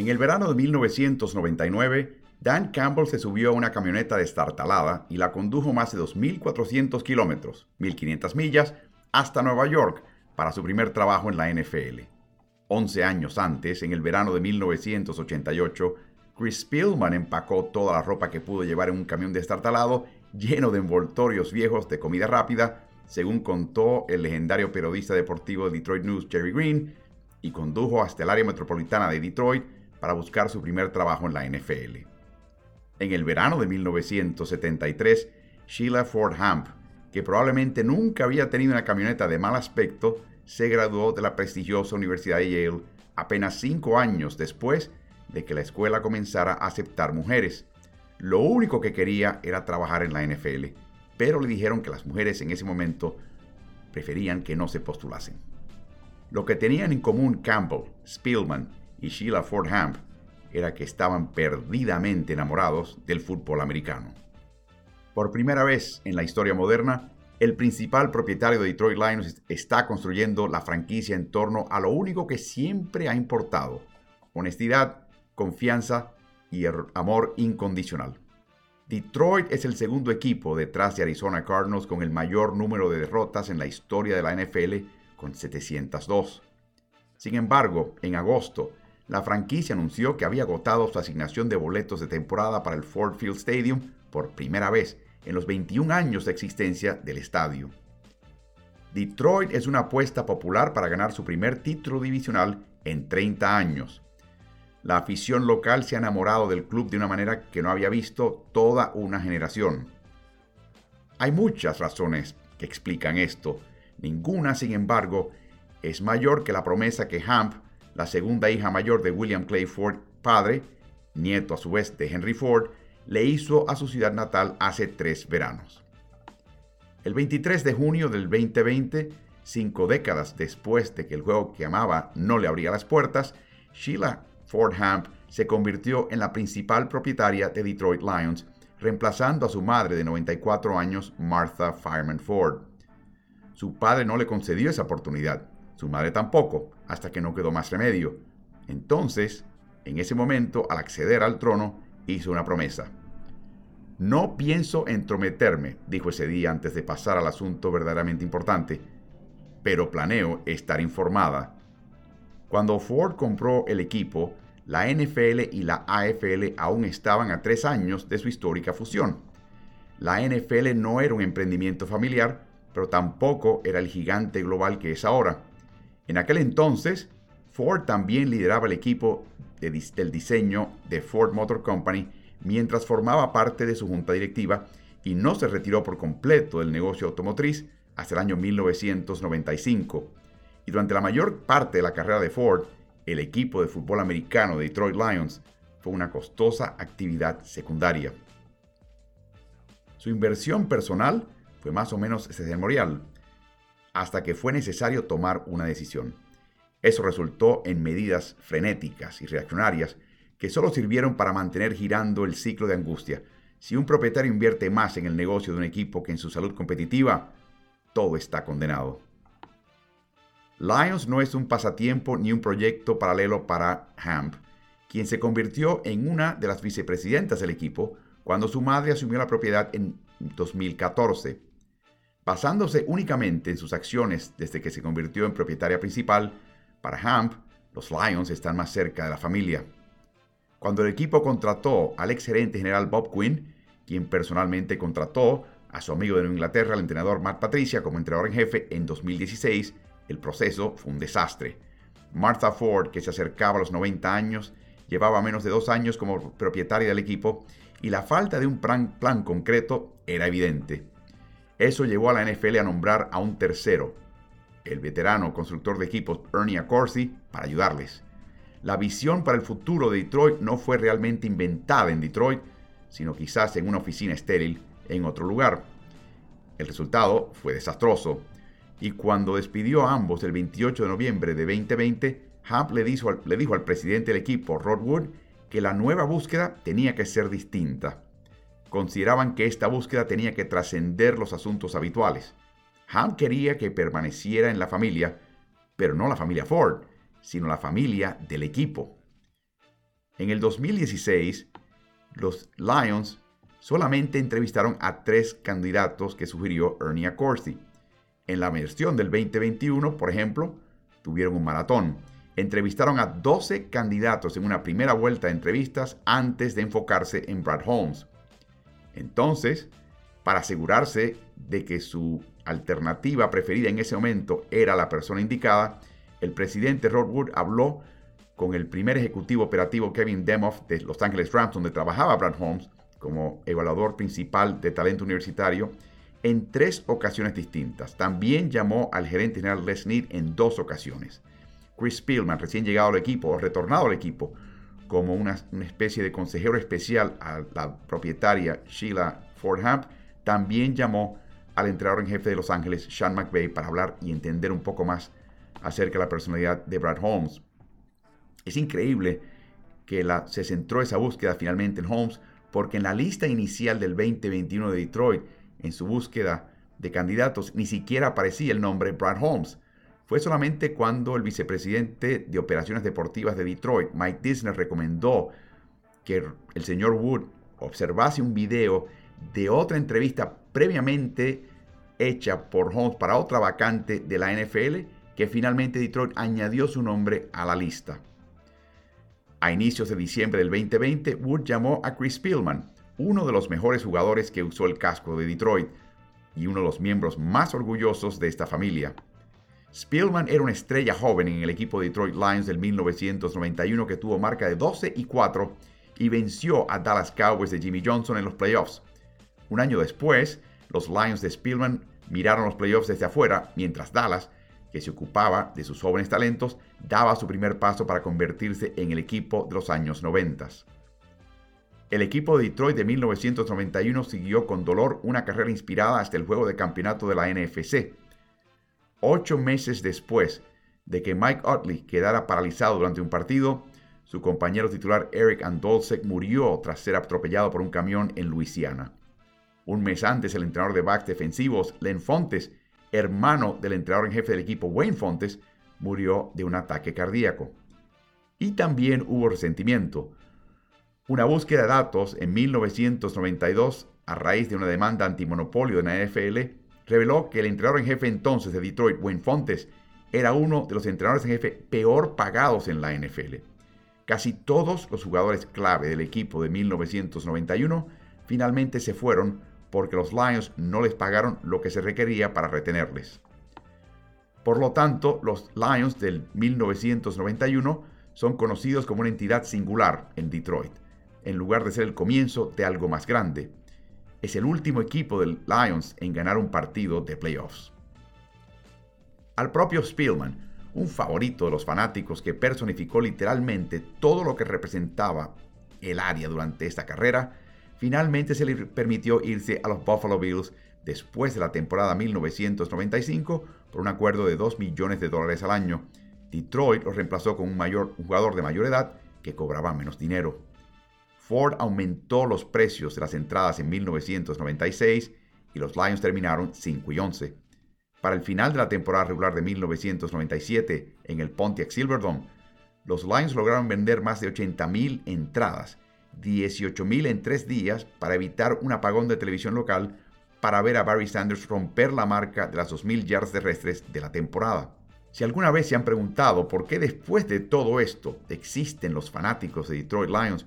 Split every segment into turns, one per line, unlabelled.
En el verano de 1999, Dan Campbell se subió a una camioneta destartalada y la condujo más de 2.400 kilómetros, 1.500 millas, hasta Nueva York para su primer trabajo en la NFL. Once años antes, en el verano de 1988, Chris Spillman empacó toda la ropa que pudo llevar en un camión destartalado lleno de envoltorios viejos de comida rápida, según contó el legendario periodista deportivo de Detroit News Jerry Green, y condujo hasta el área metropolitana de Detroit para buscar su primer trabajo en la NFL. En el verano de 1973, Sheila Ford Hamp, que probablemente nunca había tenido una camioneta de mal aspecto, se graduó de la prestigiosa Universidad de Yale apenas cinco años después de que la escuela comenzara a aceptar mujeres. Lo único que quería era trabajar en la NFL, pero le dijeron que las mujeres en ese momento preferían que no se postulasen. Lo que tenían en común Campbell, Spillman y Sheila Ford Hamp era que estaban perdidamente enamorados del fútbol americano. Por primera vez en la historia moderna, el principal propietario de Detroit Lions está construyendo la franquicia en torno a lo único que siempre ha importado, honestidad, confianza y amor incondicional. Detroit es el segundo equipo detrás de Arizona Cardinals con el mayor número de derrotas en la historia de la NFL, con 702. Sin embargo, en agosto, la franquicia anunció que había agotado su asignación de boletos de temporada para el Ford Field Stadium por primera vez en los 21 años de existencia del estadio. Detroit es una apuesta popular para ganar su primer título divisional en 30 años. La afición local se ha enamorado del club de una manera que no había visto toda una generación. Hay muchas razones que explican esto. Ninguna, sin embargo, es mayor que la promesa que Hamp la segunda hija mayor de William Clay Ford, padre, nieto a su vez de Henry Ford, le hizo a su ciudad natal hace tres veranos. El 23 de junio del 2020, cinco décadas después de que el juego que amaba no le abría las puertas, Sheila Ford Hamp se convirtió en la principal propietaria de Detroit Lions, reemplazando a su madre de 94 años, Martha Fireman Ford. Su padre no le concedió esa oportunidad, su madre tampoco, hasta que no quedó más remedio. Entonces, en ese momento, al acceder al trono, hizo una promesa. No pienso entrometerme, dijo ese día antes de pasar al asunto verdaderamente importante, pero planeo estar informada. Cuando Ford compró el equipo, la NFL y la AFL aún estaban a tres años de su histórica fusión. La NFL no era un emprendimiento familiar, pero tampoco era el gigante global que es ahora. En aquel entonces, Ford también lideraba el equipo del diseño de Ford Motor Company mientras formaba parte de su junta directiva y no se retiró por completo del negocio automotriz hasta el año 1995. Y durante la mayor parte de la carrera de Ford, el equipo de fútbol americano de Detroit Lions fue una costosa actividad secundaria. Su inversión personal fue más o menos ceremonial, hasta que fue necesario tomar una decisión. Eso resultó en medidas frenéticas y reaccionarias que solo sirvieron para mantener girando el ciclo de angustia. Si un propietario invierte más en el negocio de un equipo que en su salud competitiva, todo está condenado. Lions no es un pasatiempo ni un proyecto paralelo para Hamp, quien se convirtió en una de las vicepresidentas del equipo cuando su madre asumió la propiedad en 2014. Basándose únicamente en sus acciones desde que se convirtió en propietaria principal, para Hamp, los Lions están más cerca de la familia. Cuando el equipo contrató al ex gerente general Bob Quinn, quien personalmente contrató a su amigo de Inglaterra, el entrenador Matt Patricia, como entrenador en jefe en 2016, el proceso fue un desastre. Martha Ford, que se acercaba a los 90 años, llevaba menos de dos años como propietaria del equipo y la falta de un plan concreto era evidente. Eso llevó a la NFL a nombrar a un tercero, el veterano constructor de equipos Ernie Accorsi, para ayudarles. La visión para el futuro de Detroit no fue realmente inventada en Detroit, sino quizás en una oficina estéril en otro lugar. El resultado fue desastroso, y cuando despidió a ambos el 28 de noviembre de 2020, Hamp le le dijo al presidente del equipo, Rod Wood, que la nueva búsqueda tenía que ser distinta consideraban que esta búsqueda tenía que trascender los asuntos habituales. Ham quería que permaneciera en la familia, pero no la familia Ford, sino la familia del equipo. En el 2016, los Lions solamente entrevistaron a tres candidatos que sugirió Ernie Accorsi. En la versión del 2021, por ejemplo, tuvieron un maratón. Entrevistaron a 12 candidatos en una primera vuelta de entrevistas antes de enfocarse en Brad Holmes. Entonces, para asegurarse de que su alternativa preferida en ese momento era la persona indicada, el presidente Rod Wood habló con el primer ejecutivo operativo Kevin Demoff de Los Angeles Rams, donde trabajaba Brad Holmes como evaluador principal de talento universitario, en tres ocasiones distintas. También llamó al gerente general Les Need en dos ocasiones. Chris Spielman, recién llegado al equipo o retornado al equipo, como una, especie de consejero especial a la propietaria Sheila Fordham, también llamó al entrenador en jefe de Los Ángeles, Sean McVay, para hablar y entender un poco más acerca de la personalidad de Brad Holmes. Es increíble que la, se centró esa búsqueda finalmente en Holmes, porque en la lista inicial del 2021 de Detroit, en su búsqueda de candidatos, ni siquiera aparecía el nombre Brad Holmes. Fue solamente cuando el vicepresidente de operaciones deportivas de Detroit, Mike Disney, recomendó que el señor Wood observase un video de otra entrevista previamente hecha por Holmes para otra vacante de la NFL, que finalmente Detroit añadió su nombre a la lista. A inicios de diciembre del 2020, Wood llamó a Chris Spielman, uno de los mejores jugadores que usó el casco de Detroit y uno de los miembros más orgullosos de esta familia. Spielman era una estrella joven en el equipo de Detroit Lions del 1991 que tuvo marca de 12 y 4 y venció a Dallas Cowboys de Jimmy Johnson en los playoffs. Un año después, los Lions de Spielman miraron los playoffs desde afuera, mientras Dallas que se ocupaba de sus jóvenes talentos, daba su primer paso para convertirse en el equipo de los años 90. El equipo de Detroit de 1991 siguió con dolor una carrera inspirada hasta el juego de campeonato de la NFC. Ocho meses después de que Mike Utley quedara paralizado durante un partido, su compañero titular Eric Andolsek murió tras ser atropellado por un camión en Luisiana. Un mes antes, el entrenador de backs defensivos, Len Fontes, hermano del entrenador en jefe del equipo Wayne Fontes, murió de un ataque cardíaco. Y también hubo resentimiento. Una búsqueda de datos en 1992, a raíz de una demanda antimonopolio de la NFL, reveló que el entrenador en jefe entonces de Detroit, Wayne Fontes, era uno de los entrenadores en jefe peor pagados en la NFL. Casi todos los jugadores clave del equipo de 1991 finalmente se fueron porque los Lions no les pagaron lo que se requería para retenerles. Por lo tanto, los Lions del 1991 son conocidos como una entidad singular en Detroit, en lugar de ser el comienzo de algo más grande. Es el último equipo del Lions en ganar un partido de playoffs. Al propio Spielman, un favorito de los fanáticos que personificó literalmente todo lo que representaba el área durante esta carrera, finalmente se le permitió irse a los Buffalo Bills después de la temporada 1995 por un acuerdo de 2 millones de dólares al año. Detroit lo reemplazó con un, mayor, jugador de mayor edad que cobraba menos dinero. Ford aumentó los precios de las entradas en 1996 y los Lions terminaron 5 y 11. Para el final de la temporada regular de 1997 en el Pontiac Silverdome, los Lions lograron vender más de 80.000 entradas 18.000 en tres días para evitar un apagón de televisión local para ver a Barry Sanders romper la marca de las 2.000 yardas terrestres de la temporada. Si alguna vez se han preguntado por qué después de todo esto existen los fanáticos de Detroit Lions,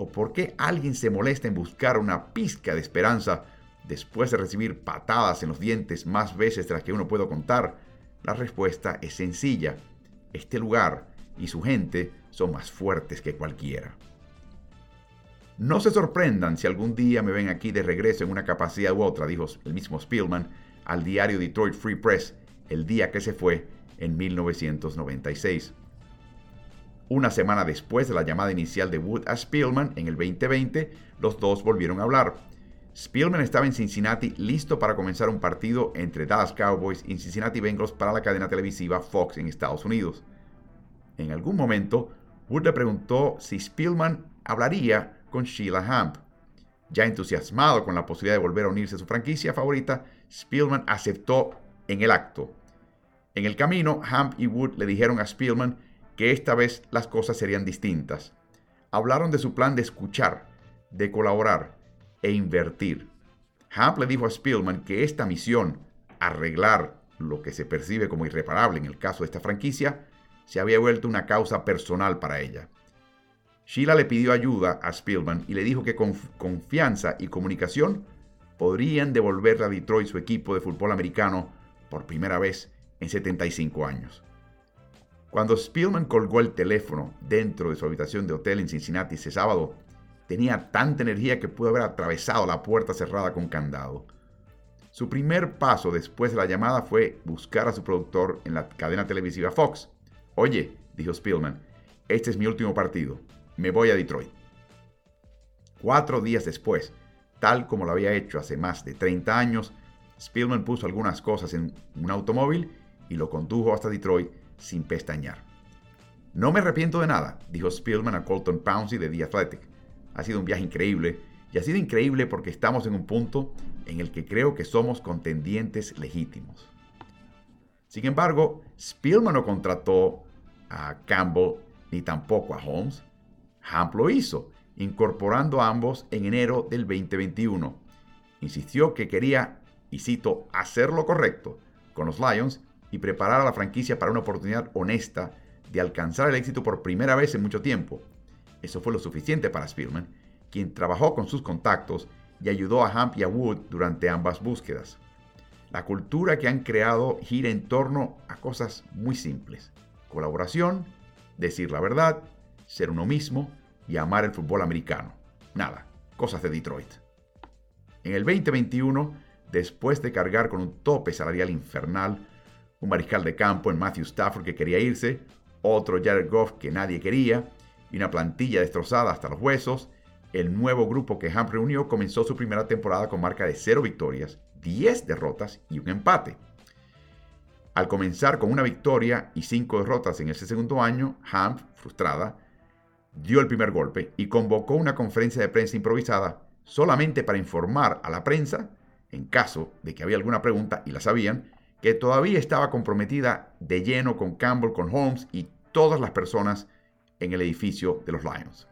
o por qué alguien se molesta en buscar una pizca de esperanza después de recibir patadas en los dientes más veces de las que uno puede contar, la respuesta es sencilla. Este lugar y su gente son más fuertes que cualquiera. No se sorprendan si algún día me ven aquí de regreso en una capacidad u otra, dijo el mismo Spielman al diario Detroit Free Press el día que se fue en 1996. Una semana después de la llamada inicial de Wood a Spielman en el 2020, los dos volvieron a hablar. Spielman estaba en Cincinnati listo para comenzar un partido entre Dallas Cowboys y Cincinnati Bengals para la cadena televisiva Fox en Estados Unidos. En algún momento, Wood le preguntó si Spielman hablaría con Sheila Hamp. Ya entusiasmado con la posibilidad de volver a unirse a su franquicia favorita, Spielman aceptó en el acto. En el camino, Hamp y Wood le dijeron a Spielman que esta vez las cosas serían distintas. hablaron de su plan de escuchar, de colaborar e invertir. Hamp le dijo a Spielman que esta misión, arreglar lo que se percibe como irreparable en el caso de esta franquicia, se había vuelto una causa personal para ella. Sheila le pidió ayuda a Spielman y le dijo que con confianza y comunicación podrían devolverle a Detroit su equipo de fútbol americano por primera vez en 75 años. Cuando Spielman colgó el teléfono dentro de su habitación de hotel en Cincinnati ese sábado, tenía tanta energía que pudo haber atravesado la puerta cerrada con candado. Su primer paso después de la llamada fue buscar a su productor en la cadena televisiva Fox. Oye, dijo Spielman, este es mi último partido. Me voy a Detroit. Cuatro días después, tal como lo había hecho hace más de 30 años, Spielman puso algunas cosas en un automóvil y lo condujo hasta Detroit sin pestañear. No me arrepiento de nada, dijo Spielman a Colton Pouncey de The Athletic. Ha sido un viaje increíble y ha sido increíble porque estamos en un punto en el que creo que somos contendientes legítimos. Sin embargo, Spielman no contrató a Campbell ni tampoco a Holmes. Hamp lo hizo, incorporando a ambos en enero del 2021. Insistió que quería, y cito, hacer lo correcto con los Lions y preparar a la franquicia para una oportunidad honesta de alcanzar el éxito por primera vez en mucho tiempo. Eso fue lo suficiente para Spielman, quien trabajó con sus contactos y ayudó a Hamp y a Wood durante ambas búsquedas. La cultura que han creado gira en torno a cosas muy simples. Colaboración, decir la verdad, ser uno mismo y amar el fútbol americano. Nada, cosas de Detroit. En el 2021, después de cargar con un tope salarial infernal, un mariscal de campo en Matthew Stafford que quería irse, otro Jared Goff que nadie quería, y una plantilla destrozada hasta los huesos, el nuevo grupo que Ham reunió comenzó su primera temporada con marca de 0 victorias, 10 derrotas y un empate. Al comenzar con una victoria y 5 derrotas en ese segundo año, Ham, frustrada, dio el primer golpe y convocó una conferencia de prensa improvisada solamente para informar a la prensa, en caso de que había alguna pregunta y la sabían, que todavía estaba comprometida de lleno con Campbell, con Holmes y todas las personas en el edificio de los Lions.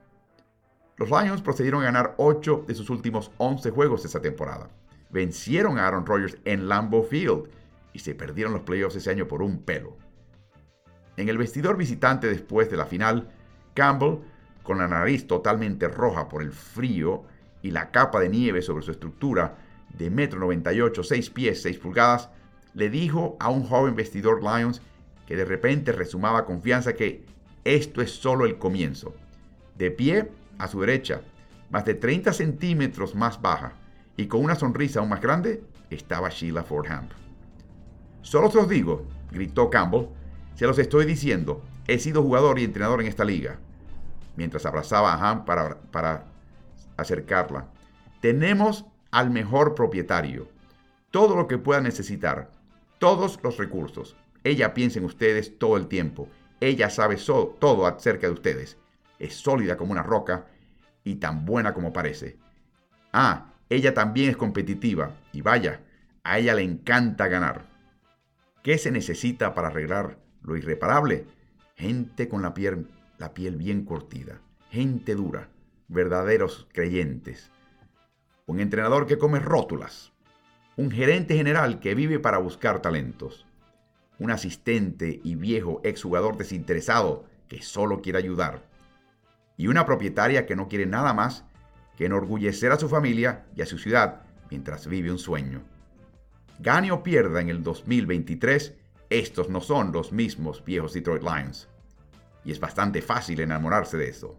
Los Lions procedieron a ganar 8 de sus últimos 11 juegos esa temporada. Vencieron a Aaron Rodgers en Lambeau Field y se perdieron los playoffs ese año por un pelo. En el vestidor visitante después de la final, Campbell, con la nariz totalmente roja por el frío y la capa de nieve sobre su estructura de 1,98 m, 6 pies, 6 pulgadas, le dijo a un joven vestidor Lions que de repente resumaba confianza que esto es solo el comienzo. De pie, a su derecha, más de 30 centímetros más baja y con una sonrisa aún más grande, estaba Sheila Fordham. Solo se los digo, gritó Campbell, se los estoy diciendo, he sido jugador y entrenador en esta liga. Mientras abrazaba a Ham para, para acercarla. Tenemos al mejor propietario. Todo lo que pueda necesitar. Todos los recursos. Ella piensa en ustedes todo el tiempo. Ella sabe todo acerca de ustedes. Es sólida como una roca y tan buena como parece. Ah, ella también es competitiva y vaya, a ella le encanta ganar. ¿Qué se necesita para arreglar lo irreparable? Gente con la piel, la piel bien curtida, gente dura, verdaderos creyentes. Un entrenador que come rótulas, un gerente general que vive para buscar talentos, un asistente y viejo exjugador desinteresado que solo quiere ayudar, y una propietaria que no quiere nada más que enorgullecer a su familia y a su ciudad mientras vive un sueño. Gane o pierda en el 2023, estos no son los mismos viejos Detroit Lions. Y es bastante fácil enamorarse de eso.